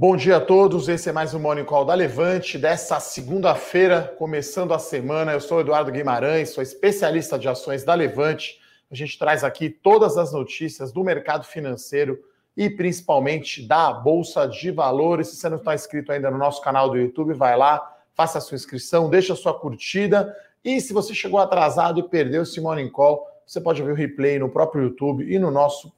Bom dia a todos, esse é mais um Morning Call da Levante, dessa segunda-feira, começando a semana. Eu sou Eduardo Guimarães, sou especialista de ações da Levante. A gente traz aqui todas as notícias do mercado financeiro e principalmente da Bolsa de Valores. Se você não está inscrito ainda no nosso canal do YouTube, vai lá, faça a sua inscrição, deixa a sua curtida. E se você chegou atrasado e perdeu esse Morning Call, você pode ver o replay no próprio YouTube e no nosso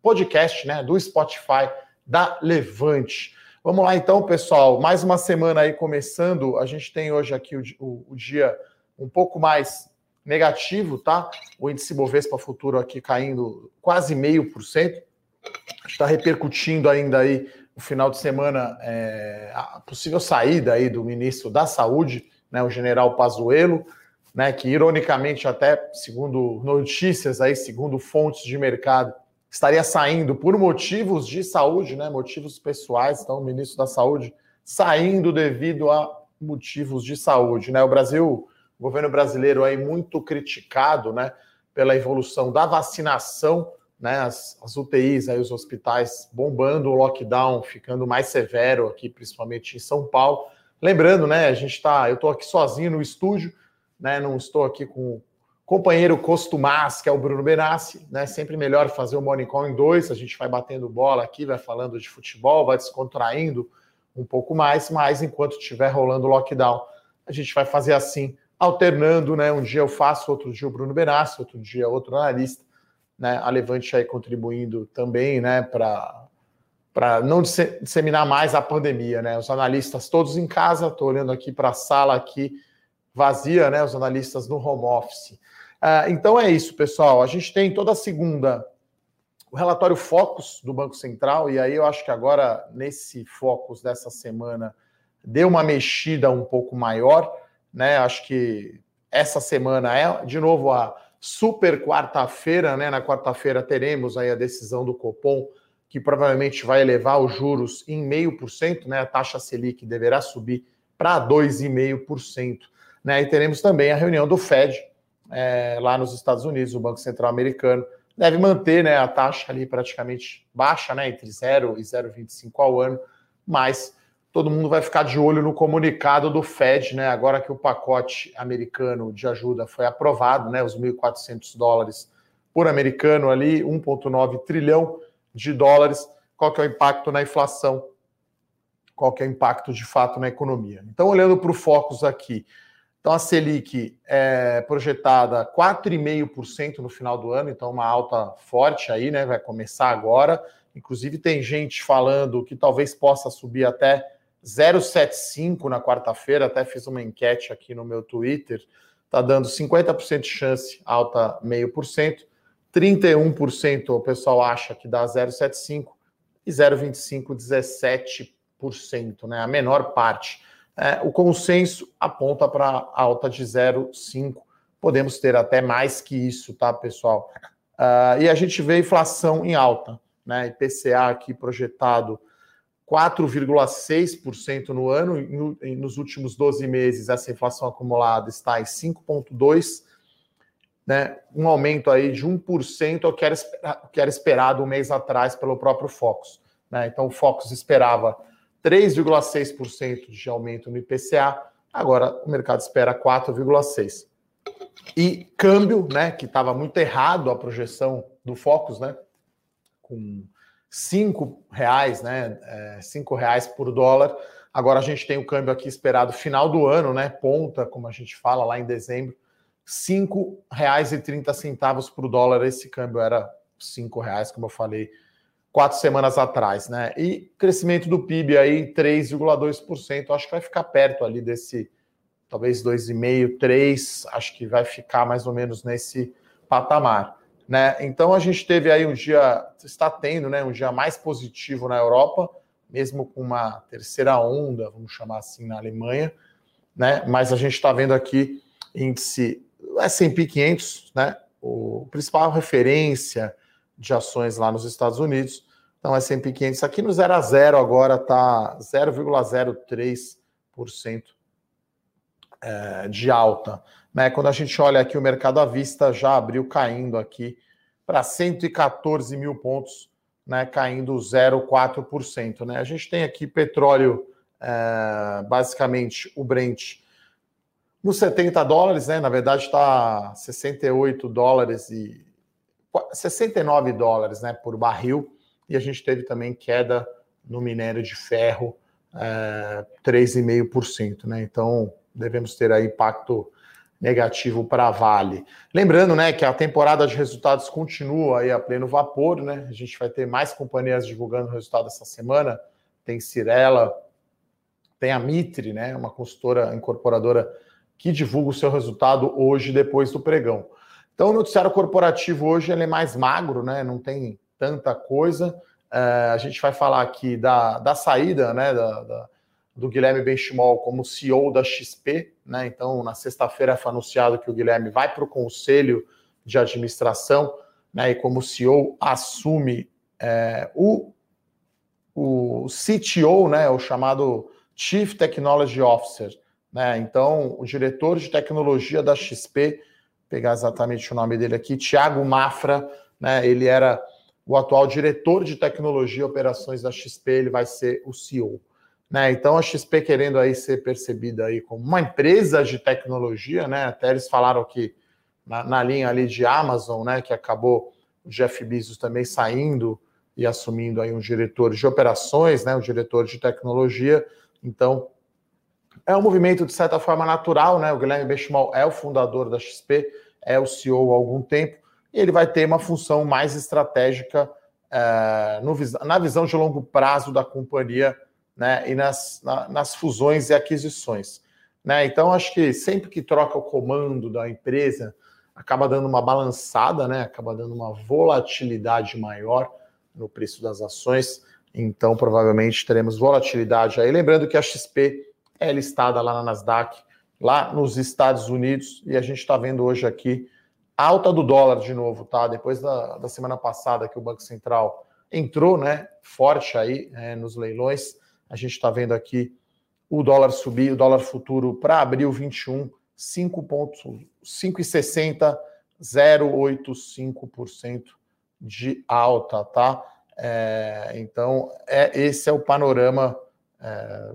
podcast né, do Spotify da Levante. Vamos lá então, pessoal. Mais uma semana aí começando. A gente tem hoje aqui o, o, o dia um pouco mais negativo, tá? O índice Bovespa Futuro aqui caindo quase meio por cento. Está repercutindo ainda aí o final de semana é, a possível saída aí do ministro da Saúde, né, o general Pazuello, né, que ironicamente até segundo notícias aí, segundo fontes de mercado, estaria saindo por motivos de saúde, né, motivos pessoais, então o ministro da Saúde saindo devido a motivos de saúde, né? O Brasil, o governo brasileiro aí muito criticado, né, pela evolução da vacinação, né, as, as UTIs aí os hospitais bombando, o lockdown ficando mais severo aqui, principalmente em São Paulo. Lembrando, né, a gente está, eu estou aqui sozinho no estúdio, né, não estou aqui com companheiro costumaz, que é o Bruno Benassi, né? Sempre melhor fazer o Morning Call em dois, a gente vai batendo bola aqui, vai falando de futebol, vai descontraindo um pouco mais, mas enquanto estiver rolando o lockdown, a gente vai fazer assim, alternando, né? Um dia eu faço, outro dia o Bruno Benassi, outro dia outro analista, né? A Levante aí contribuindo também, né, para para não disseminar mais a pandemia, né? Os analistas todos em casa, estou olhando aqui para a sala aqui vazia, né? Os analistas no home office. Ah, então é isso, pessoal. A gente tem toda segunda o relatório Focus do Banco Central, e aí eu acho que agora, nesse Focus dessa semana, deu uma mexida um pouco maior, né? Acho que essa semana é, de novo, a super quarta-feira, né? Na quarta-feira teremos aí a decisão do Copom, que provavelmente vai elevar os juros em meio por cento, né? A taxa Selic deverá subir para 2,5%. Né? E teremos também a reunião do Fed, é, lá nos Estados Unidos, o Banco Central Americano, deve manter né, a taxa ali praticamente baixa, né, entre 0 e 0,25 ao ano, mas todo mundo vai ficar de olho no comunicado do Fed, né, agora que o pacote americano de ajuda foi aprovado, né, os 1.400 dólares por americano ali, 1,9 trilhão de dólares, qual que é o impacto na inflação, qual que é o impacto de fato na economia. Então, olhando para o Focus aqui, então, a Selic é projetada 4,5% no final do ano, então uma alta forte aí, né? Vai começar agora. Inclusive, tem gente falando que talvez possa subir até 0,75 na quarta-feira. Até fiz uma enquete aqui no meu Twitter. Está dando 50% de chance, alta 0,5%. 31% o pessoal acha que dá 0,75% e 0,25% 17%, né? A menor parte é, o consenso aponta para alta de 0,5. Podemos ter até mais que isso, tá, pessoal? Uh, e a gente vê inflação em alta, né? IPCA aqui projetado 4,6% no ano, no, nos últimos 12 meses essa inflação acumulada está em 5,2%, né? um aumento aí de 1% ao que era, que era esperado um mês atrás pelo próprio Focus. Né? Então o Focus esperava 3,6% de aumento no IPCA, agora o mercado espera 4,6%. E câmbio, né, que estava muito errado a projeção do Focus, né, com cinco reais, né, é, cinco reais por dólar. Agora a gente tem o câmbio aqui esperado final do ano, né, ponta, como a gente fala lá em dezembro, cinco reais e trinta centavos por dólar. Esse câmbio era cinco reais, como eu falei quatro semanas atrás, né? E crescimento do PIB aí 3,2%, acho que vai ficar perto ali desse talvez 2,5, 3, acho que vai ficar mais ou menos nesse patamar, né? Então a gente teve aí um dia, está tendo, né, um dia mais positivo na Europa, mesmo com uma terceira onda, vamos chamar assim, na Alemanha, né? Mas a gente está vendo aqui índice S&P 500, né? O principal referência de ações lá nos Estados Unidos. Então, S&P 500 aqui no 0 a 0 agora está 0,03% é, de alta. Né? Quando a gente olha aqui o mercado à vista, já abriu caindo aqui para 114 mil pontos né, caindo 0,4%. Né? A gente tem aqui petróleo, é, basicamente o Brent, nos 70 dólares, né? Na verdade, está 68 dólares e 69 dólares né, por barril. E a gente teve também queda no minério de ferro, é, 3,5%. Né? Então, devemos ter aí impacto negativo para a Vale. Lembrando, né, que a temporada de resultados continua aí a pleno vapor, né? A gente vai ter mais companhias divulgando o resultado essa semana. Tem Cirela, tem a Mitre, né, uma consultora incorporadora que divulga o seu resultado hoje depois do pregão. Então, o noticiário corporativo hoje ele é mais magro, né? Não tem tanta coisa. É, a gente vai falar aqui da, da saída, né, da, da do Guilherme Benchimol como CEO da XP, né? Então, na sexta-feira foi anunciado que o Guilherme vai para o conselho de administração, né? E como CEO assume é, o, o CTO, né? O chamado Chief Technology Officer, né? Então, o diretor de tecnologia da XP, pegar exatamente o nome dele aqui, Thiago Mafra, né? Ele era o atual diretor de tecnologia e operações da XP, ele vai ser o CEO. Né? Então a XP querendo aí ser percebida aí como uma empresa de tecnologia, né? Até eles falaram que na, na, linha ali de Amazon, né? Que acabou o Jeff Bezos também saindo e assumindo aí um diretor de operações, né? Um diretor de tecnologia. Então é um movimento de certa forma natural, né? O Guilherme Benchimol é o fundador da XP, é o CEO há algum tempo e ele vai ter uma função mais estratégica é, no, na visão de longo prazo da companhia né, e nas, na, nas fusões e aquisições. Né? Então, acho que sempre que troca o comando da empresa, acaba dando uma balançada, né? acaba dando uma volatilidade maior no preço das ações. Então, provavelmente teremos volatilidade aí. Lembrando que a XP é listada lá na Nasdaq, lá nos Estados Unidos, e a gente está vendo hoje aqui alta do dólar de novo, tá? Depois da, da semana passada que o Banco Central entrou, né, forte aí é, nos leilões, a gente está vendo aqui o dólar subir, o dólar futuro para abril 21, 5,60, 0,85% de alta, tá? É, então, é, esse é o panorama é,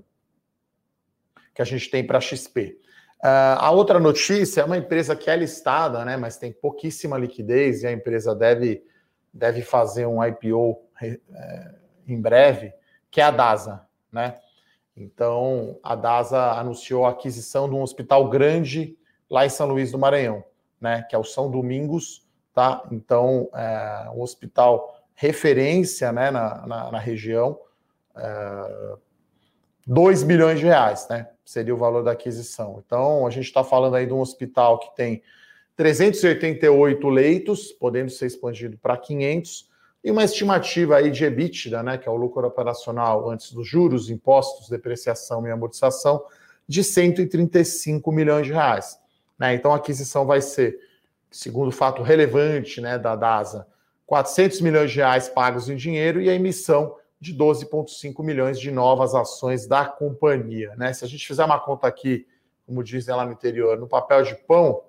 que a gente tem para XP. Uh, a outra notícia é uma empresa que é listada, né, mas tem pouquíssima liquidez e a empresa deve, deve fazer um IPO é, em breve, que é a DASA né? Então, a DASA anunciou a aquisição de um hospital grande lá em São Luís do Maranhão, né? Que é o São Domingos, tá? Então, é um hospital referência, né, na, na, na região, é, 2 bilhões de reais, né? Seria o valor da aquisição. Então, a gente está falando aí de um hospital que tem 388 leitos, podendo ser expandido para 500, e uma estimativa aí de EBITDA, né, que é o lucro operacional antes dos juros, impostos, depreciação e amortização, de 135 milhões de reais. Né? Então a aquisição vai ser, segundo fato relevante né, da DASA, 400 milhões de reais pagos em dinheiro e a emissão de 12,5 milhões de novas ações da companhia. Né? Se a gente fizer uma conta aqui, como dizem lá no interior, no papel de pão,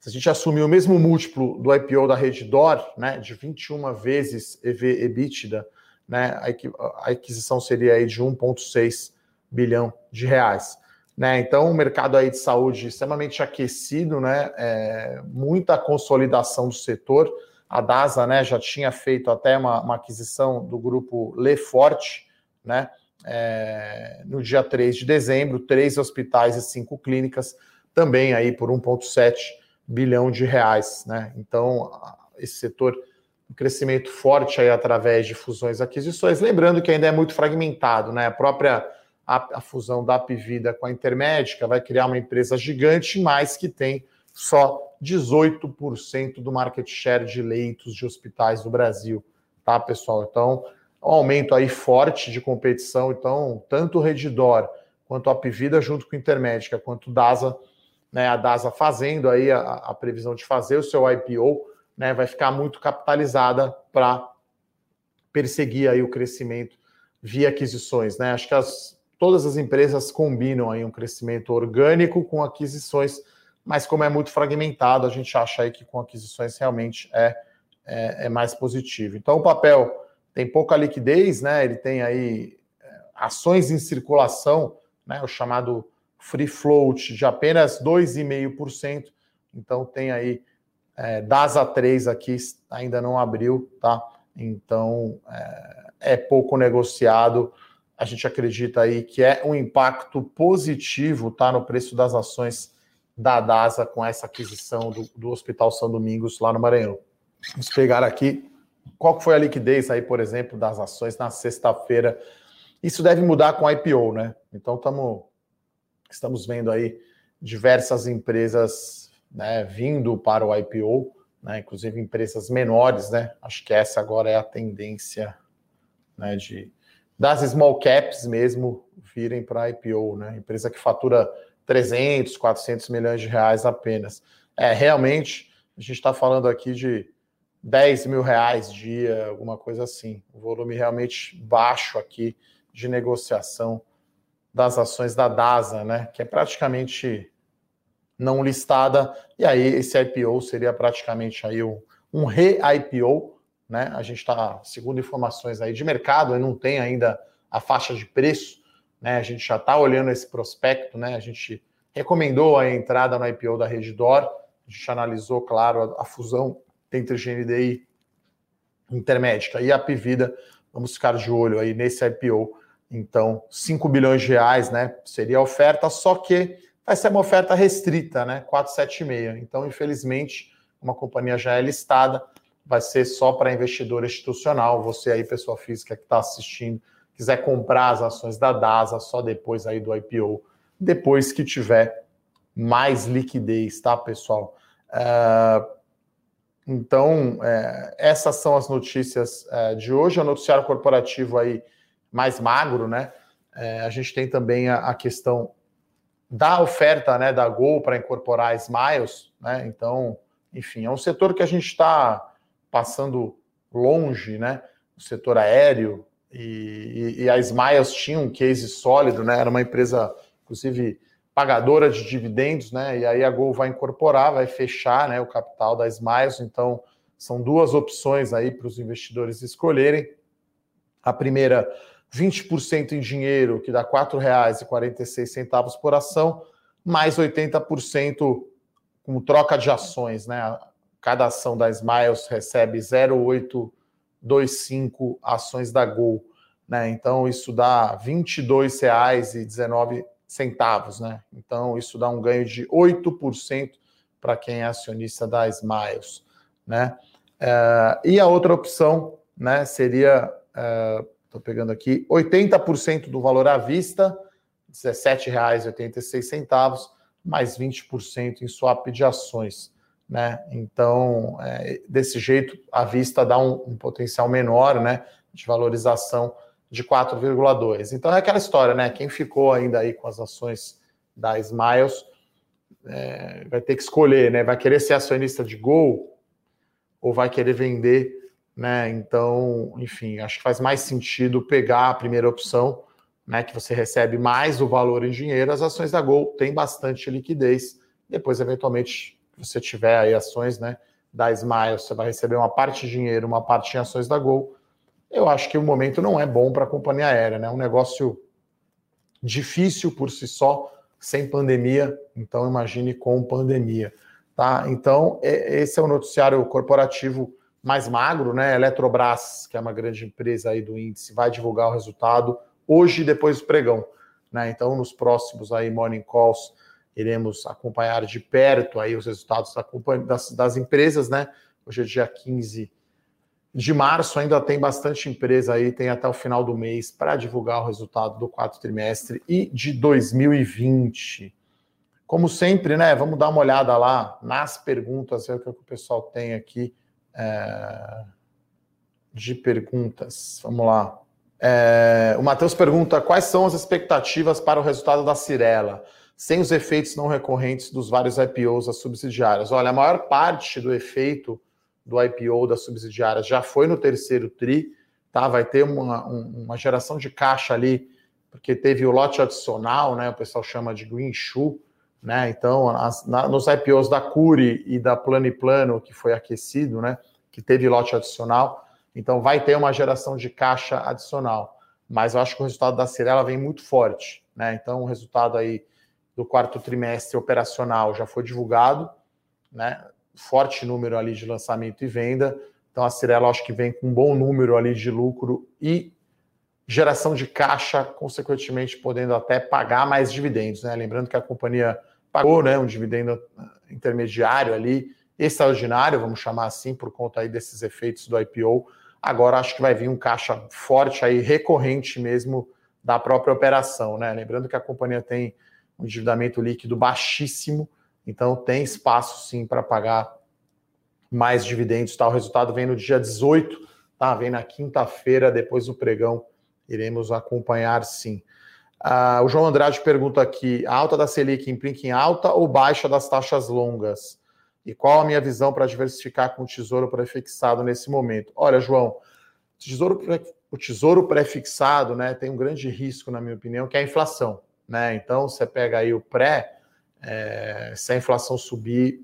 se a gente assumir o mesmo múltiplo do IPO da Reddor, né, de 21 vezes EV EBITDA, né, a aquisição seria aí de 1,6 bilhão de reais. Né? Então, o mercado aí de saúde extremamente aquecido, né? É, muita consolidação do setor. A DASA né, já tinha feito até uma, uma aquisição do grupo Leforte, né? É, no dia 3 de dezembro, três hospitais e cinco clínicas, também aí por 1,7 bilhão de reais, né? Então, esse setor, um crescimento forte aí através de fusões e aquisições, lembrando que ainda é muito fragmentado, né? A própria a, a fusão da Apvida com a Intermédica vai criar uma empresa gigante, mas que tem só 18% do market share de leitos de hospitais do Brasil, tá, pessoal? Então, um aumento aí forte de competição, então, tanto o Redditor quanto a Apvida junto com a Intermédica, quanto DASA né, a DASA fazendo aí a, a previsão de fazer o seu IPO, né, vai ficar muito capitalizada para perseguir aí o crescimento via aquisições, né? Acho que as, todas as empresas combinam aí um crescimento orgânico com aquisições, mas como é muito fragmentado, a gente acha aí que com aquisições realmente é, é, é mais positivo. Então, o papel tem pouca liquidez, né? Ele tem aí é, ações em circulação, né? O chamado free float de apenas 2,5%. Então, tem aí é, DASA 3 aqui, ainda não abriu, tá? Então, é, é pouco negociado. A gente acredita aí que é um impacto positivo, tá? No preço das ações da DASA com essa aquisição do, do Hospital São Domingos lá no Maranhão. Vamos pegar aqui qual foi a liquidez aí, por exemplo, das ações na sexta-feira. Isso deve mudar com a IPO, né? Então tamo, estamos vendo aí diversas empresas né, vindo para o IPO, né, inclusive empresas menores, né? Acho que essa agora é a tendência né, de das small caps mesmo virem para a IPO, né? Empresa que fatura 300, 400 milhões de reais apenas. É, realmente, a gente está falando aqui de 10 mil reais dia, alguma coisa assim. O volume realmente baixo aqui de negociação das ações da DASA, né? Que é praticamente não listada. E aí esse IPO seria praticamente aí um, um re-IPO, né? A gente está, segundo informações aí de mercado, não tem ainda a faixa de preço, né? A gente já está olhando esse prospecto, né? A gente recomendou a entrada no IPO da Redditor, a gente analisou, claro, a, a fusão entre GNDI Intermédica e a Pivida. Vamos ficar de olho aí nesse IPO. Então, 5 bilhões de reais, né? Seria a oferta, só que vai ser uma oferta restrita, né? 476. Então, infelizmente, uma companhia já é listada, vai ser só para investidor institucional. Você aí, pessoa física que está assistindo, quiser comprar as ações da DASA só depois aí do IPO, depois que tiver mais liquidez, tá, pessoal? Uh, então, é, essas são as notícias é, de hoje. O noticiário corporativo aí mais magro, né? É, a gente tem também a, a, questão da oferta né, da Gol para incorporar Smiles, né? Então, enfim, é um setor que a gente está passando longe, né? O setor aéreo e, e, a Smiles tinha um case sólido, né? Era uma empresa, inclusive, pagadora de dividendos, né? E aí a Gol vai incorporar, vai fechar, né, o capital da Smiles. Então, são duas opções aí para os investidores escolherem. A primeira, 20% em dinheiro, que dá R$ 4,46 por ação, mais 80% com troca de ações, né? Cada ação da Smiles recebe 0,825 ações da Gol, né? Então isso dá R$ 22,19 centavos, né? Então isso dá um ganho de 8% para quem é acionista da Smiles, né? Uh, e a outra opção, né, seria, estou uh, pegando aqui, 80% do valor à vista, R$ 17,86, mais 20% em swap de ações, né? Então, é, desse jeito, a vista dá um, um potencial menor, né, de valorização de 4,2. Então é aquela história, né? Quem ficou ainda aí com as ações da Smiles é, vai ter que escolher, né? Vai querer ser acionista de Gol ou vai querer vender, né? Então, enfim, acho que faz mais sentido pegar a primeira opção, né? Que você recebe mais o valor em dinheiro. As ações da Gol têm bastante liquidez. Depois, eventualmente, você tiver aí ações, né? Da Smiles, você vai receber uma parte de dinheiro, uma parte em ações da Gol eu acho que o momento não é bom para a companhia aérea, né? É um negócio difícil por si só, sem pandemia, então imagine com pandemia, tá? Então, esse é o noticiário corporativo mais magro, né? Eletrobras, que é uma grande empresa aí do índice, vai divulgar o resultado hoje depois do pregão, né? Então, nos próximos aí morning calls, iremos acompanhar de perto aí os resultados das, das empresas, né? Hoje é dia 15 de março ainda tem bastante empresa aí, tem até o final do mês para divulgar o resultado do quarto trimestre e de 2020. Como sempre, né? Vamos dar uma olhada lá nas perguntas, ver o que o pessoal tem aqui é, de perguntas. Vamos lá. É, o Matheus pergunta: quais são as expectativas para o resultado da Cirela, sem os efeitos não recorrentes dos vários IPOs das subsidiárias? Olha, a maior parte do efeito do IPO das subsidiárias já foi no terceiro TRI, tá? Vai ter uma, uma geração de caixa ali, porque teve o lote adicional, né? O pessoal chama de green shoe, né? Então, as, na, nos IPOs da Curi e da Plano e Plano, que foi aquecido, né? que teve lote adicional, então vai ter uma geração de caixa adicional. Mas eu acho que o resultado da Cirela vem muito forte, né? Então o resultado aí do quarto trimestre operacional já foi divulgado, né? Forte número ali de lançamento e venda. Então a Cirela acho que vem com um bom número ali de lucro e geração de caixa, consequentemente podendo até pagar mais dividendos, né? Lembrando que a companhia pagou, né, um dividendo intermediário ali, extraordinário, vamos chamar assim, por conta aí desses efeitos do IPO. Agora acho que vai vir um caixa forte aí, recorrente mesmo da própria operação, né? Lembrando que a companhia tem um endividamento líquido baixíssimo, então tem espaço sim para pagar mais dividendos, tá? O resultado vem no dia 18, tá? Vem na quinta-feira, depois do pregão, iremos acompanhar sim. Uh, o João Andrade pergunta aqui: a alta da Selic implica em alta ou baixa das taxas longas? E qual a minha visão para diversificar com o tesouro prefixado nesse momento? Olha, João, o tesouro, o tesouro prefixado né, tem um grande risco, na minha opinião, que é a inflação. Né? Então, você pega aí o pré, é, se a inflação subir,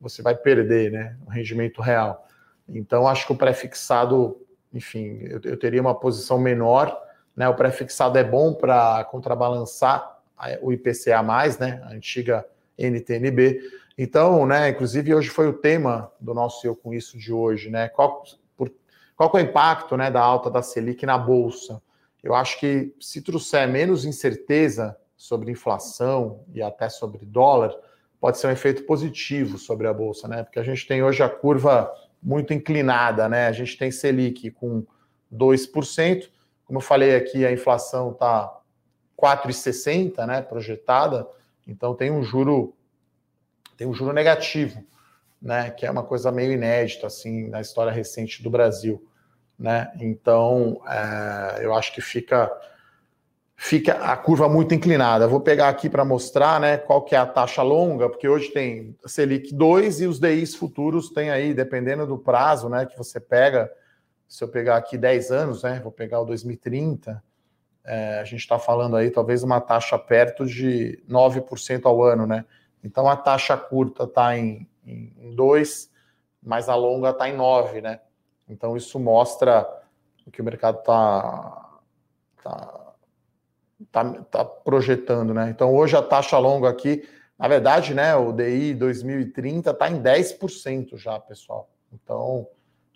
você vai perder né, o rendimento real. Então, acho que o prefixado, enfim, eu, eu teria uma posição menor. Né? O prefixado é bom para contrabalançar o IPCA, né? a antiga NTNB então, né, inclusive hoje foi o tema do nosso Eu Com Isso de hoje, né? Qual, por, qual é o impacto né, da alta da Selic na Bolsa? Eu acho que se trouxer menos incerteza sobre inflação e até sobre dólar, pode ser um efeito positivo sobre a Bolsa, né? Porque a gente tem hoje a curva muito inclinada, né? A gente tem Selic com 2%, como eu falei aqui, a inflação está 4,60, né, projetada, então tem um juro tem um juro negativo, né, que é uma coisa meio inédita assim na história recente do Brasil, né? Então, é, eu acho que fica fica a curva muito inclinada. vou pegar aqui para mostrar, né, qual que é a taxa longa, porque hoje tem Selic 2 e os DIs futuros tem aí, dependendo do prazo, né, que você pega, se eu pegar aqui 10 anos, né, vou pegar o 2030, é, a gente está falando aí talvez uma taxa perto de 9% ao ano, né? Então a taxa curta está em 2, mas a longa está em 9, né? Então isso mostra que o mercado está tá, tá, tá projetando, né? Então hoje a taxa longa aqui, na verdade, né, o DI 2030 está em 10% já, pessoal. Então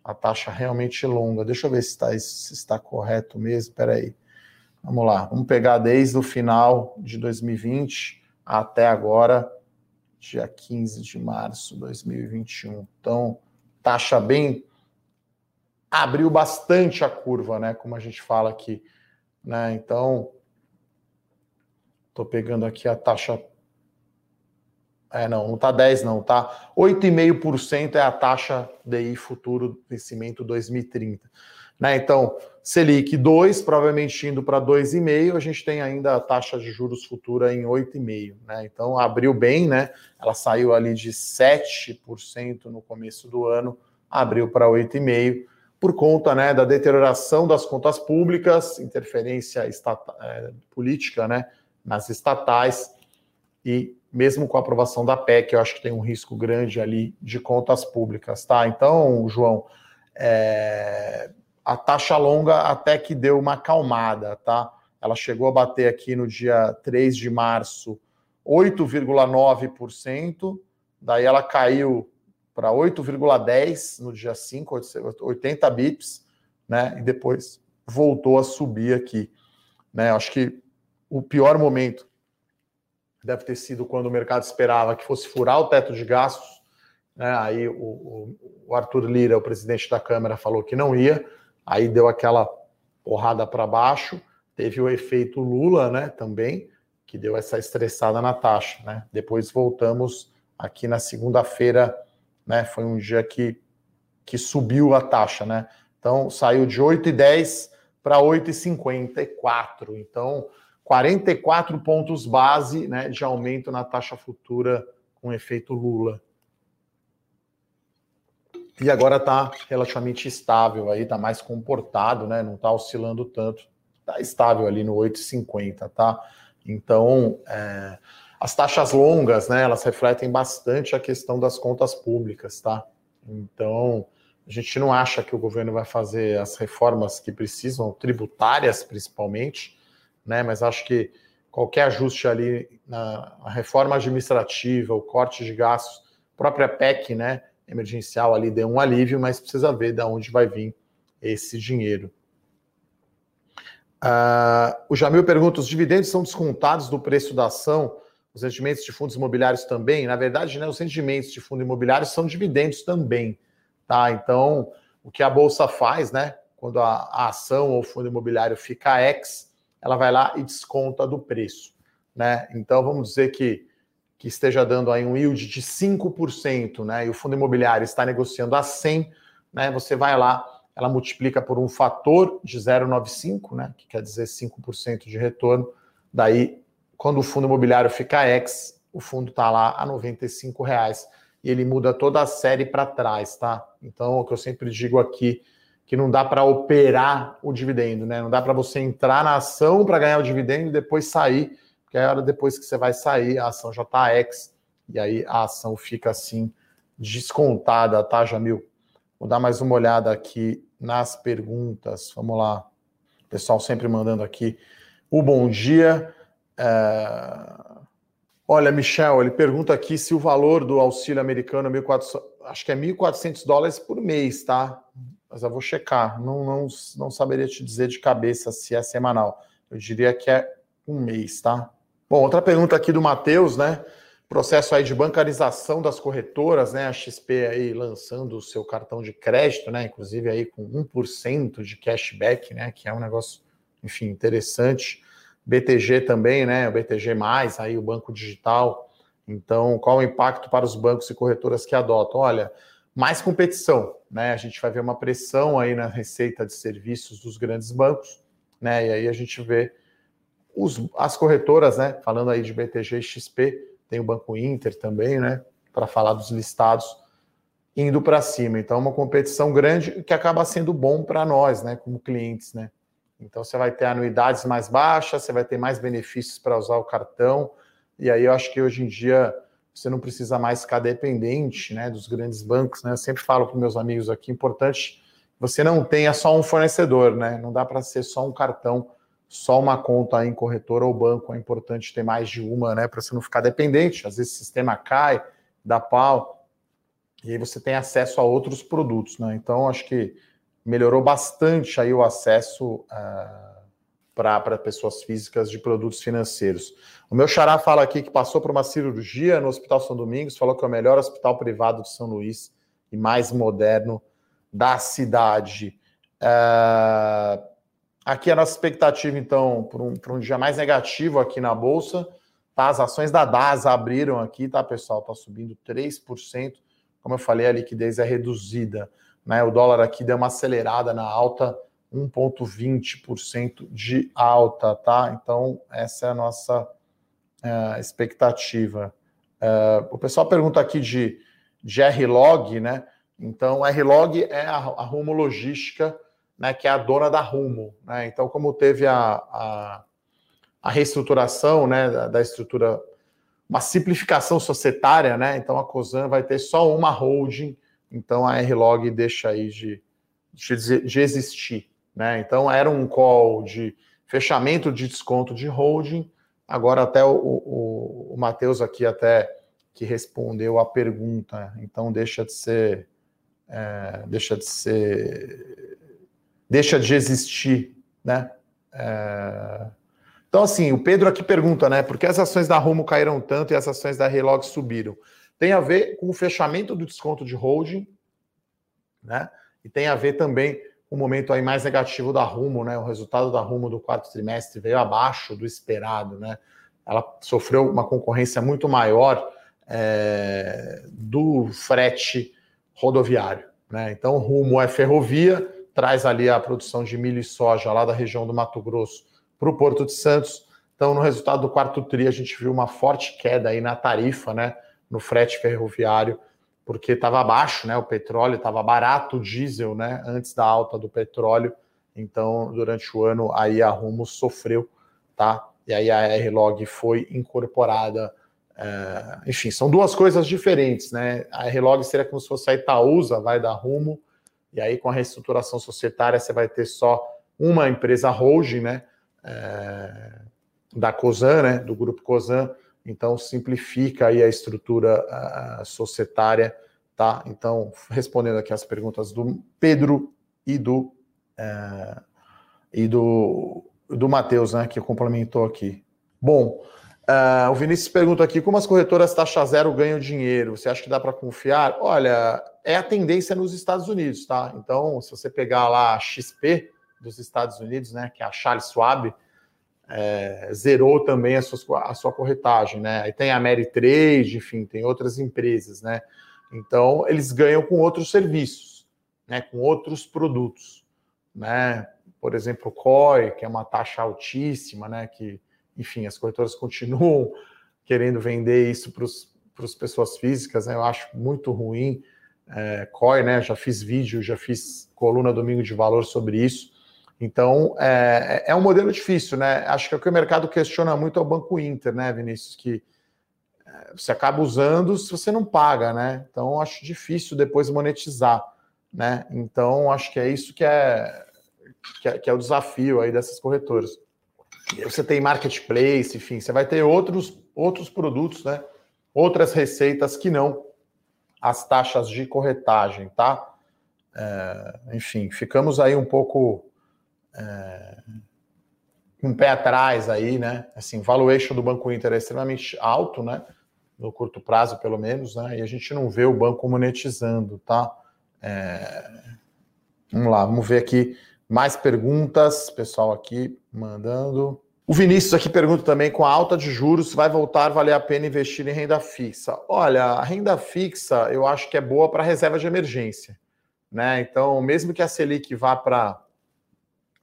a taxa realmente longa. Deixa eu ver se está, se está correto mesmo. Espera aí. Vamos lá. Vamos pegar desde o final de 2020 até agora dia 15 de março de 2021. Então, taxa bem abriu bastante a curva, né, como a gente fala aqui, né? Então, tô pegando aqui a taxa é, não, não tá 10 não, tá? 8,5% é a taxa DI futuro vencimento 2030. Né? Então, Selic 2, provavelmente indo para 2,5, a gente tem ainda a taxa de juros futura em 8,5. Né? Então, abriu bem, né? ela saiu ali de 7% no começo do ano, abriu para 8,5%, por conta né, da deterioração das contas públicas, interferência estata, é, política né, nas estatais, e mesmo com a aprovação da PEC, eu acho que tem um risco grande ali de contas públicas. tá? Então, João, é, a taxa longa até que deu uma acalmada, tá? Ela chegou a bater aqui no dia 3 de março 8,9%, daí ela caiu para 8,10 no dia 5, 80 bips, né? E depois voltou a subir aqui, né? Acho que o pior momento deve ter sido quando o mercado esperava que fosse furar o teto de gastos, né? Aí o, o Arthur Lira, o presidente da Câmara, falou que não ia aí deu aquela porrada para baixo, teve o efeito Lula, né, também, que deu essa estressada na taxa, né? Depois voltamos aqui na segunda-feira, né, foi um dia que, que subiu a taxa, né? Então saiu de 8,10 para 8,54. Então, 44 pontos base, né, de aumento na taxa futura com efeito Lula e agora está relativamente estável aí, está mais comportado, né? Não está oscilando tanto, está estável ali no 8,50, tá? Então, é, as taxas longas, né? Elas refletem bastante a questão das contas públicas, tá? Então, A gente não acha que o governo vai fazer as reformas que precisam, tributárias principalmente, né? Mas acho que qualquer ajuste ali na reforma administrativa, o corte de gastos, própria PEC, né, emergencial ali deu um alívio, mas precisa ver de onde vai vir esse dinheiro. Uh, o Jamil pergunta: os dividendos são descontados do preço da ação? Os rendimentos de fundos imobiliários também? Na verdade, né, os rendimentos de fundo imobiliário são dividendos também. Tá? Então, o que a Bolsa faz, né? Quando a, a ação ou fundo imobiliário fica X, ela vai lá e desconta do preço. Né? Então, vamos dizer que, que esteja dando aí um yield de 5%, né? E o fundo imobiliário está negociando a 100, né? Você vai lá, ela multiplica por um fator de 0,95, né? Que quer dizer 5% de retorno. Daí, quando o fundo imobiliário fica X, o fundo está lá a 95 reais e ele muda toda a série para trás, tá? Então, o que eu sempre digo aqui, que não dá para operar o dividendo, né? Não dá para você entrar na ação para ganhar o dividendo e depois sair, porque a hora depois que você vai sair, a ação já está X, e aí a ação fica assim descontada, tá, Jamil? Vou dar mais uma olhada aqui nas perguntas. Vamos lá. O pessoal sempre mandando aqui o bom dia. É... Olha, Michel, ele pergunta aqui se o valor do auxílio americano é 1.400, acho que é 1.400 dólares por mês, tá? Mas eu vou checar. Não, não, não saberia te dizer de cabeça se é semanal. Eu diria que é um mês, tá? Bom, outra pergunta aqui do Matheus, né? Processo aí de bancarização das corretoras, né? A XP aí lançando o seu cartão de crédito, né? Inclusive aí com 1% de cashback, né? Que é um negócio, enfim, interessante. BTG também, né? O BTG, aí o banco digital. Então, qual o impacto para os bancos e corretoras que adotam? Olha, mais competição, né? A gente vai ver uma pressão aí na receita de serviços dos grandes bancos, né? E aí a gente vê os, as corretoras, né? Falando aí de BTG e XP, tem o Banco Inter também, né? Para falar dos listados indo para cima. Então, uma competição grande que acaba sendo bom para nós, né? Como clientes, né? Então você vai ter anuidades mais baixas, você vai ter mais benefícios para usar o cartão. E aí eu acho que hoje em dia você não precisa mais ficar dependente né, dos grandes bancos. Né? Eu sempre falo para meus amigos aqui, importante você não tenha só um fornecedor, né? Não dá para ser só um cartão, só uma conta em corretora ou banco. É importante ter mais de uma, né? Para você não ficar dependente. Às vezes o sistema cai, dá pau, e aí você tem acesso a outros produtos, né? Então acho que melhorou bastante aí o acesso uh, ah, para pessoas físicas de produtos financeiros. O meu xará fala aqui que passou por uma cirurgia no Hospital São Domingos, falou que é o melhor hospital privado de São Luís e mais moderno da cidade. Uh, aqui a nossa expectativa, então, para um, um dia mais negativo aqui na Bolsa. Tá? As ações da DASA abriram aqui, tá, pessoal? Está subindo 3%. Como eu falei, a liquidez é reduzida. Né? O dólar aqui deu uma acelerada na alta, 1,20% de alta, tá? Então, essa é a nossa uh, expectativa. Uh, o pessoal pergunta aqui de, de R-Log, né? Então, R-Log é a, a Rumo Logística, né, que é a dona da Rumo. Né? Então, como teve a, a, a reestruturação né, da, da, estrutura, uma simplificação societária, né? Então, a COSAN vai ter só uma holding então a R-Log deixa aí de, de, de existir. Né? Então era um call de fechamento de desconto de holding. Agora até o, o, o Matheus aqui até que respondeu a pergunta. Então deixa de ser. É, deixa de ser. Deixa de existir, né? É, então, assim, o Pedro aqui pergunta, né? Por que as ações da Rumo caíram tanto e as ações da Relog subiram? Tem a ver com o fechamento do desconto de holding, né? E tem a ver também com o momento aí mais negativo da Rumo, né? O resultado da Rumo do quarto trimestre veio abaixo do esperado, né? Ela sofreu uma concorrência muito maior é, do frete rodoviário, né? Então, Rumo é ferrovia, traz ali a produção de milho e soja lá da região do Mato Grosso para o Porto de Santos. Então, no resultado do quarto tri, a gente viu uma forte queda aí na tarifa, né? No frete ferroviário, porque estava abaixo, né? O petróleo estava barato, o diesel, né? Antes da alta do petróleo. Então, durante o ano, aí a Rumo sofreu, tá? E aí a R-Log foi incorporada. É... enfim, são duas coisas diferentes, né? A R-Log seria como se fosse a Itaúsa, vai da Rumo, e aí com a reestruturação societária você vai ter só uma empresa holding, né? É, da COSAN, né? Do grupo COSAN. Então simplifica aí a estrutura a societária, tá? Então, respondendo aqui as perguntas do Pedro e do. É, e do, do Matheus, né, que complementou aqui. Bom, uh, o Vinícius pergunta aqui: como as corretoras taxa zero ganham dinheiro? Você acha que dá para confiar? Olha, é a tendência nos Estados Unidos, tá? Então, se você pegar lá a XP dos Estados Unidos, né, que é a Charles Schwab, é, zerou também a sua, a sua corretagem, né? Aí tem a Ameritrade, enfim, tem outras empresas, né? Então, eles ganham com outros serviços, né, com outros produtos, né? por exemplo, o COI, que é uma taxa altíssima, né? Que, enfim, as corretoras continuam querendo vender isso para as pessoas físicas, né? Eu acho muito ruim. É, COI, né? Já fiz vídeo, já fiz coluna domingo de valor sobre isso. Então, é, é um modelo difícil, né? Acho que o que o mercado questiona muito é o Banco Inter, né, Vinícius? Que é, você acaba usando se você não paga, né? Então, acho difícil depois monetizar, né? Então, acho que é isso que é que é, que é o desafio aí dessas corretoras. Você tem marketplace, enfim, você vai ter outros, outros produtos, né? Outras receitas que não as taxas de corretagem, tá? É, enfim, ficamos aí um pouco é, um pé atrás aí, né? Assim, valuation do Banco Inter é extremamente alto, né? No curto prazo, pelo menos, né? E a gente não vê o banco monetizando, tá? É, vamos lá, vamos ver aqui mais perguntas, pessoal aqui mandando. O Vinícius aqui pergunta também: com a alta de juros, vai voltar a valer a pena investir em renda fixa? Olha, a renda fixa eu acho que é boa para reserva de emergência. Né? Então, mesmo que a Selic vá para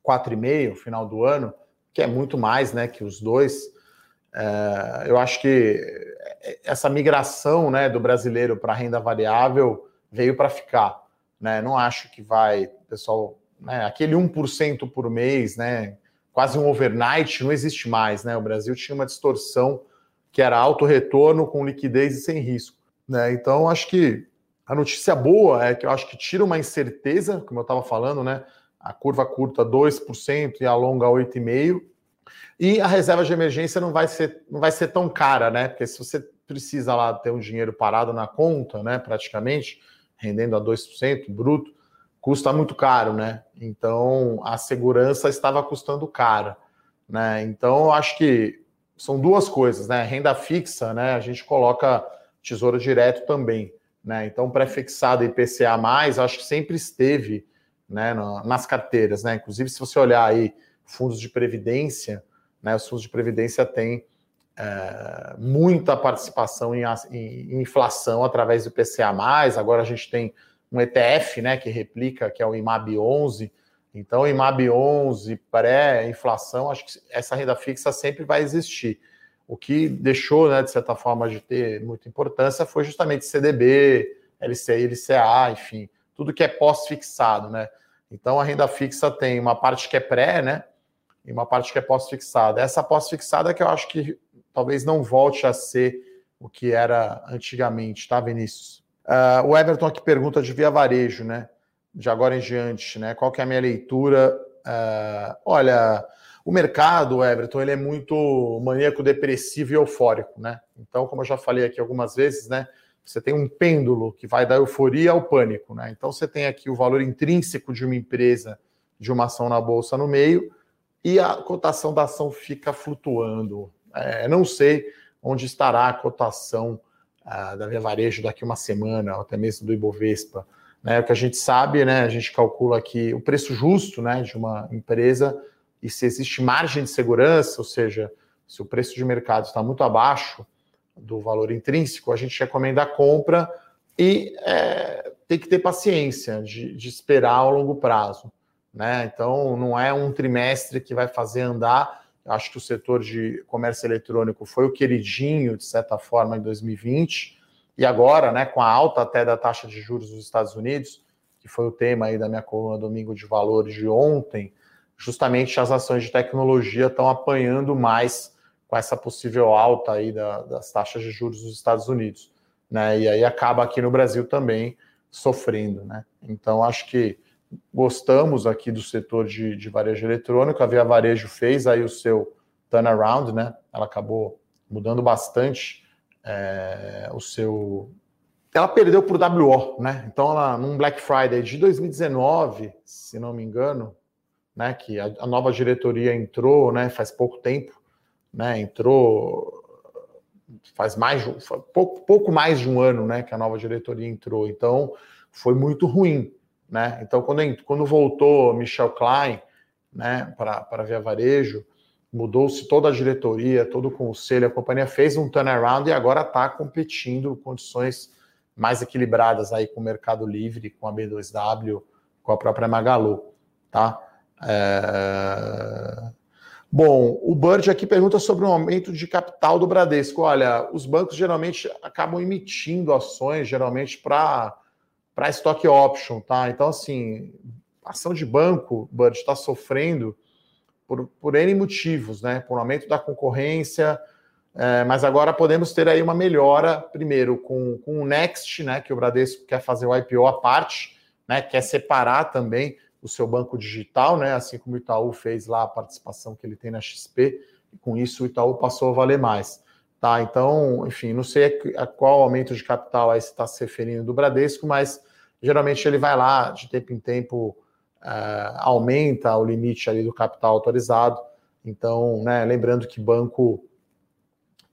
4,5 no final do ano, que é muito mais né, que os dois, é, eu acho que essa migração né, do brasileiro para renda variável veio para ficar. Né? Não acho que vai, pessoal né, aquele 1% por mês, né, quase um overnight, não existe mais. Né? O Brasil tinha uma distorção que era alto retorno com liquidez e sem risco. Né? Então, acho que a notícia boa é que eu acho que tira uma incerteza, como eu estava falando, né? A curva curta 2% e a longa 8,5%. E a reserva de emergência não vai ser, não vai ser tão cara, né? Porque se você precisa lá ter um dinheiro parado na conta, né? Praticamente, rendendo a 2% bruto, custa muito caro, né? Então a segurança estava custando caro, né? Então acho que são duas coisas, né? Renda fixa, né? A gente coloca tesouro direto também, né? Então pré-fixado IPCA mais, acho que sempre esteve, né? Nas carteiras, né? Inclusive se você olhar aí fundos de previdência, né? Os fundos de previdência têm é, muita participação em, em, inflação através do mais. Agora a gente tem um ETF, né, que replica, que é o IMAB 11. Então, IMAB 11, pré-inflação, acho que essa renda fixa sempre vai existir. O que deixou, né, de certa forma, de ter muita importância foi justamente CDB, LCI, LCA, enfim, tudo que é pós-fixado, né? Então, a renda fixa tem uma parte que é pré, né, e uma parte que é pós-fixada. Essa pós-fixada que eu acho que talvez não volte a ser o que era antigamente, tá, Vinícius? Uh, o Everton aqui pergunta de via varejo, né? De agora em diante, né? Qual que é a minha leitura? Uh, olha, o mercado, Everton, ele é muito maníaco, depressivo e eufórico, né? Então, como eu já falei aqui algumas vezes, né? Você tem um pêndulo que vai da euforia ao pânico, né? Então, você tem aqui o valor intrínseco de uma empresa, de uma ação na bolsa no meio, e a cotação da ação fica flutuando. É, não sei onde estará a cotação da Via Varejo daqui uma semana, ou até mesmo do Ibovespa. Né? O que a gente sabe, né, a gente calcula aqui o preço justo né, de uma empresa e se existe margem de segurança, ou seja, se o preço de mercado está muito abaixo do valor intrínseco, a gente recomenda a compra e é, tem que ter paciência de, de esperar ao longo prazo. Né? Então, não é um trimestre que vai fazer andar Acho que o setor de comércio eletrônico foi o queridinho, de certa forma, em 2020. E agora, né, com a alta até da taxa de juros dos Estados Unidos, que foi o tema aí da minha coluna Domingo de Valores de ontem, justamente as ações de tecnologia estão apanhando mais com essa possível alta aí da, das taxas de juros dos Estados Unidos. Né? E aí acaba aqui no Brasil também sofrendo, né? Então, acho que gostamos aqui do setor de, de varejo eletrônico. A Via Varejo fez aí o seu turnaround, né? Ela acabou mudando bastante é, o seu. Ela perdeu por WO, né? Então, ela, num Black Friday de 2019, se não me engano, né? Que a, a nova diretoria entrou, né? Faz pouco tempo, né? Entrou faz mais pouco, pouco mais de um ano, né? Que a nova diretoria entrou. Então, foi muito ruim, né? Então, quando, quando voltou Michel Klein, né? Para Via Varejo mudou-se toda a diretoria, todo o conselho, a companhia fez um turnaround e agora está competindo condições mais equilibradas aí com o Mercado Livre, com a B2W, com a própria Magalu, tá? É... Bom, o Bird aqui pergunta sobre o aumento de capital do Bradesco. Olha, os bancos geralmente acabam emitindo ações, geralmente para para stock option, tá? Então, assim, ação de banco, Bird, está sofrendo por, por N motivos, né? Por aumento da concorrência, é, mas agora podemos ter aí uma melhora, primeiro, com, com o Next, né? Que o Bradesco quer fazer o IPO à parte, né? Quer separar também o seu banco digital, né? Assim como o Itaú fez lá a participação que ele tem na XP, e com isso o Itaú passou a valer mais. Tá, então, enfim, não sei a qual aumento de capital aí está se referindo do Bradesco, mas geralmente ele vai lá de tempo em tempo uh, aumenta o limite ali do capital autorizado. Então, né, lembrando que banco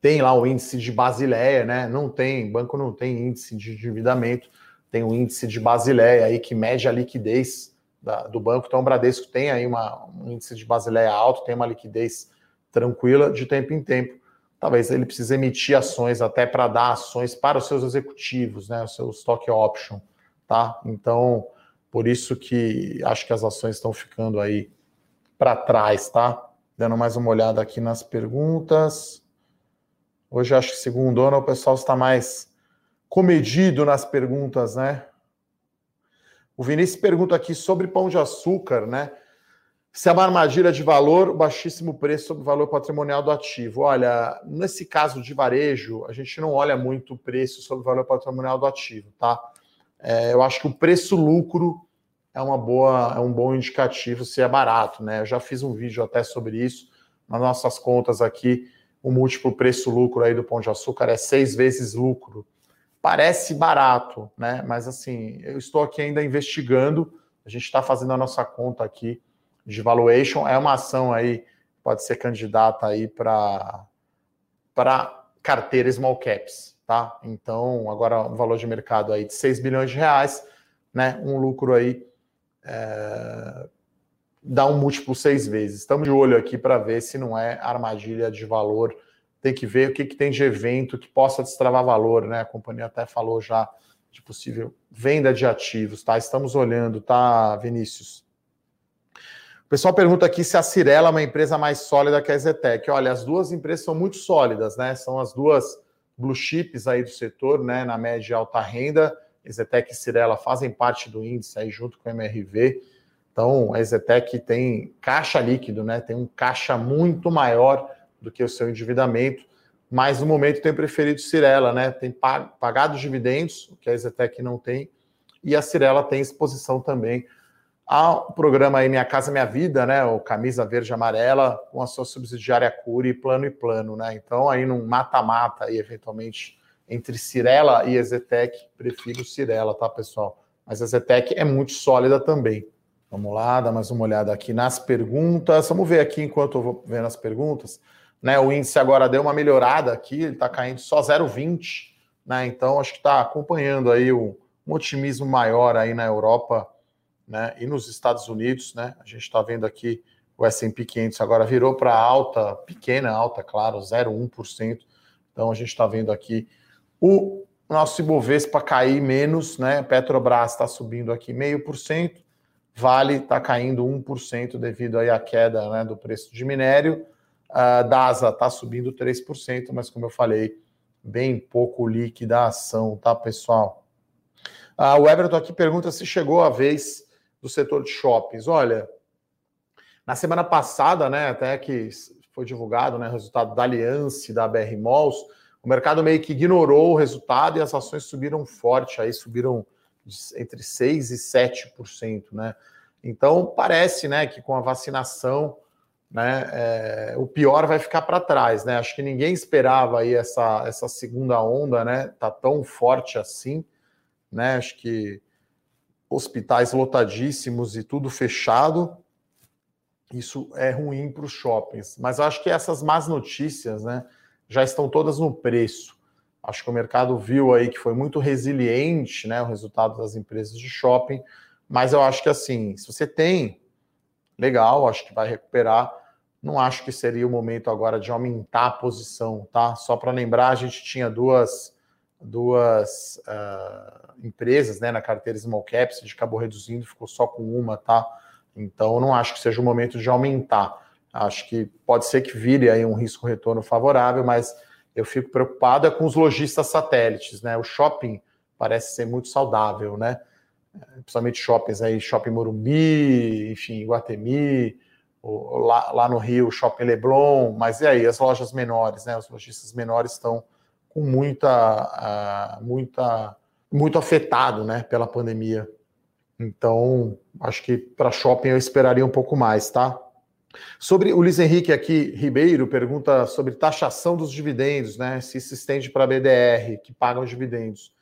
tem lá o índice de Basileia, né? Não tem, banco não tem índice de endividamento, tem o índice de Basileia aí que mede a liquidez da, do banco. Então, o Bradesco tem aí uma, um índice de Basileia alto, tem uma liquidez tranquila de tempo em tempo. Talvez ele precise emitir ações até para dar ações para os seus executivos, né? O seu stock option, tá? Então, por isso que acho que as ações estão ficando aí para trás, tá? Dando mais uma olhada aqui nas perguntas. Hoje acho que segundo ano o pessoal está mais comedido nas perguntas, né? O Vinícius pergunta aqui sobre pão de açúcar, né? Se é uma armadilha de valor, baixíssimo preço sobre o valor patrimonial do ativo. Olha, nesse caso de varejo, a gente não olha muito o preço sobre o valor patrimonial do ativo, tá? É, eu acho que o preço-lucro é uma boa, é um bom indicativo se é barato, né? Eu já fiz um vídeo até sobre isso. Nas nossas contas aqui, o múltiplo preço-lucro aí do Pão de Açúcar é seis vezes lucro. Parece barato, né? Mas assim, eu estou aqui ainda investigando. A gente está fazendo a nossa conta aqui de valuation. É uma ação aí, pode ser candidata aí para carteira small caps, tá? Então, agora um valor de mercado aí de 6 bilhões de reais, né? Um lucro aí é, dá um múltiplo seis vezes. Estamos de olho aqui para ver se não é armadilha de valor. Tem que ver o que, que tem de evento que possa destravar valor, né? A companhia até falou já de possível venda de ativos, tá? Estamos olhando, tá, Vinícius? O pessoal pergunta aqui se a Cirela é uma empresa mais sólida que a Zetec. Olha, as duas empresas são muito sólidas, né? São as duas blue chips aí do setor, né? Na média e alta renda. Exetec e Cirela fazem parte do índice aí junto com o MRV. Então, a Exetec tem caixa líquido, né? Tem um caixa muito maior do que o seu endividamento, mas no momento tem preferido Cirela, né? Tem pagado dividendos, que a Exetec não tem, e a Cirela tem exposição também ao programa aí Minha Casa Minha Vida, né? O Camisa Verde Amarela, com a sua subsidiária Cure, Plano e Plano, né? Então, aí num mata-mata aí, eventualmente entre Cirela e Ezetec, prefiro Cirela, tá, pessoal? Mas a Ezetec é muito sólida também. Vamos lá, dar mais uma olhada aqui nas perguntas. Vamos ver aqui enquanto eu vou vendo as perguntas. Né, o índice agora deu uma melhorada aqui, ele está caindo só 0,20, né? Então acho que está acompanhando aí um, um, otimismo maior aí na Europa, né? E nos Estados Unidos, né? A gente está vendo aqui o S&P 500 agora virou para alta, pequena alta, claro, 0,1%. Então a gente está vendo aqui o nosso Ibovespa cair menos, né? Petrobras está subindo aqui meio por cento, Vale está caindo 1% devido aí à queda né, do preço de minério. A DASA está subindo 3%, mas como eu falei, bem pouco líquida a ação, tá, pessoal? Ah, o Everton aqui pergunta se chegou a vez do setor de shoppings. Olha, na semana passada, né, até que foi divulgado né, o resultado da Aliança da BR Malls, o mercado meio que ignorou o resultado e as ações subiram forte, aí subiram entre 6% e 7%, né? Então, parece né, que com a vacinação, né, é, o pior vai ficar para trás, né? Acho que ninguém esperava aí essa, essa segunda onda, né? Tá tão forte assim, né? Acho que hospitais lotadíssimos e tudo fechado, isso é ruim para os shoppings. Mas acho que essas más notícias, né, já estão todas no preço. Acho que o mercado viu aí que foi muito resiliente, né, o resultado das empresas de shopping. Mas eu acho que assim, se você tem, legal, acho que vai recuperar. Não acho que seria o momento agora de aumentar a posição, tá? Só para lembrar, a gente tinha duas duas uh, empresas né, na carteira Small Caps, a gente acabou reduzindo, ficou só com uma, tá? Então, não acho que seja o momento de aumentar. Acho que pode ser que vire aí um risco-retorno favorável, mas eu fico preocupado é com os lojistas satélites, né? O shopping parece ser muito saudável, né? Principalmente shoppings aí, Shopping Morumbi, enfim, Guatemi, lá, lá no Rio, Shopping Leblon, mas e aí, as lojas menores, né? Os lojistas menores estão com muita, uh, muita, muito afetado, né, pela pandemia. Então, acho que para shopping eu esperaria um pouco mais, tá? Sobre o Luiz Henrique aqui, Ribeiro, pergunta sobre taxação dos dividendos, né? Se se estende para a BDR, que paga os dividendos.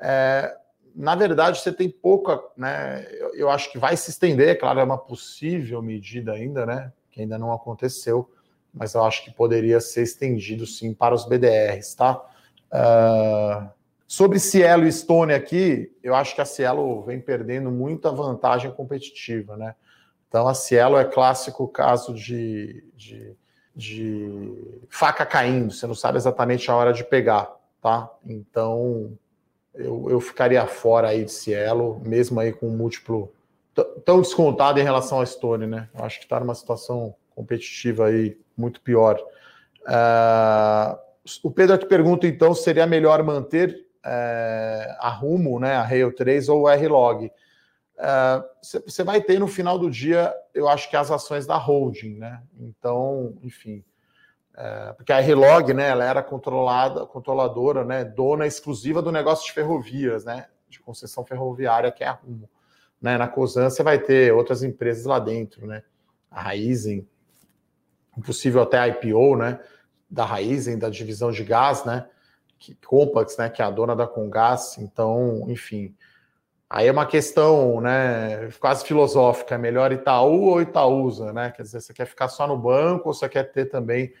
É, na verdade, você tem pouca, né? Eu, eu, acho que vai se estender, é claro, é uma possível medida ainda, né? Que ainda não aconteceu, mas eu acho que poderia ser estendido sim para os BDRs, tá? Uh, sobre Cielo e Estônia aqui, eu acho que a Cielo vem perdendo muita vantagem competitiva, né? Então a Cielo é clássico caso de, de, de faca caindo, você não sabe exatamente a hora de pegar, tá? Então eu, eu ficaria fora aí de Cielo, mesmo aí com um múltiplo tão descontado em relação à Estônia, né? Eu acho que está numa situação competitiva aí muito pior. Uh, o Pedro aqui pergunta, então, seria melhor manter é, a Rumo, né, a Rail 3 ou o R-Log? Você é, vai ter no final do dia, eu acho que as ações da holding, né? Então, enfim, é, porque a R-Log, né, ela era controlada, controladora, né, dona exclusiva do negócio de ferrovias, né, de concessão ferroviária, que é a Rumo. Né, na Cosan você vai ter outras empresas lá dentro, né? A Raizen, impossível até a IPO, né? da Raizen, da divisão de gás, né? Que, Compax, né? Que é a dona da Congás. Então, enfim. Aí é uma questão, né? Quase filosófica. É melhor Itaú ou Itaúsa, né? Quer dizer, você quer ficar só no banco ou você quer ter também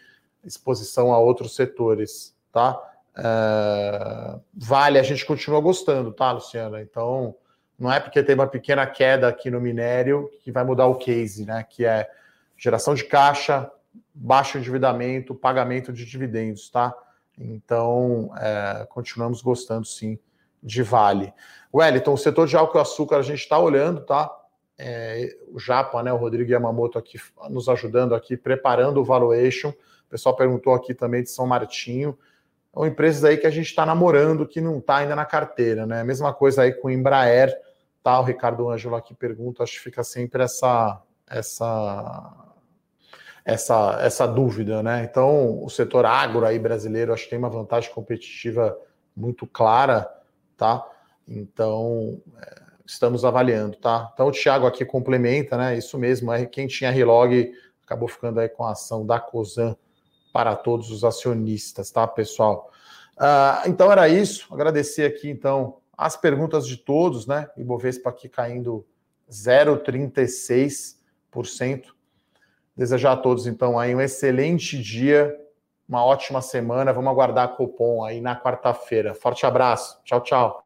exposição a outros setores, tá? É... Vale, a gente continua gostando, tá, Luciana? Então, não é porque tem uma pequena queda aqui no minério que vai mudar o case, né? Que é geração de caixa, baixo endividamento, pagamento de dividendos, tá? Então, é, continuamos gostando sim de Vale. Wellington, o setor de álcool e açúcar a gente está olhando, tá? É, o Japa, né, o Rodrigo Yamamoto aqui nos ajudando aqui, preparando o valuation. O pessoal perguntou aqui também de São Martinho. São empresas aí que a gente está namorando, que não está ainda na carteira, né? Mesma coisa aí com Embraer, tá? O Ricardo Ângelo aqui pergunta, acho que fica sempre essa, essa essa, essa dúvida, né? Então, o setor agro aí brasileiro acho que tem uma vantagem competitiva muito clara, tá? Então, é, estamos avaliando, tá? Então, o Thiago aqui complementa, né? Isso mesmo, quem tinha relog acabou ficando aí com a ação da COSAN para todos os acionistas, tá, pessoal? Uh, então, era isso. Agradecer aqui, então, as perguntas de todos, né? Ibovespa aqui caindo 0,36%. Desejar a todos, então, aí um excelente dia, uma ótima semana. Vamos aguardar a Copom aí na quarta-feira. Forte abraço. Tchau, tchau.